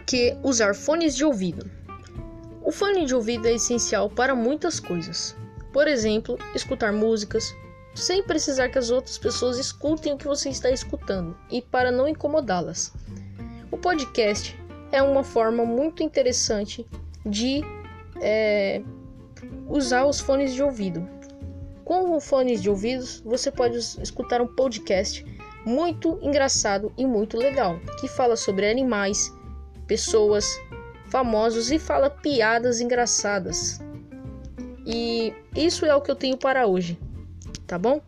que usar fones de ouvido? O fone de ouvido é essencial para muitas coisas. Por exemplo, escutar músicas, sem precisar que as outras pessoas escutem o que você está escutando e para não incomodá-las. O podcast é uma forma muito interessante de é, usar os fones de ouvido. Com fones de ouvidos, você pode escutar um podcast muito engraçado e muito legal que fala sobre animais, pessoas, famosos e fala piadas engraçadas. E isso é o que eu tenho para hoje, tá bom?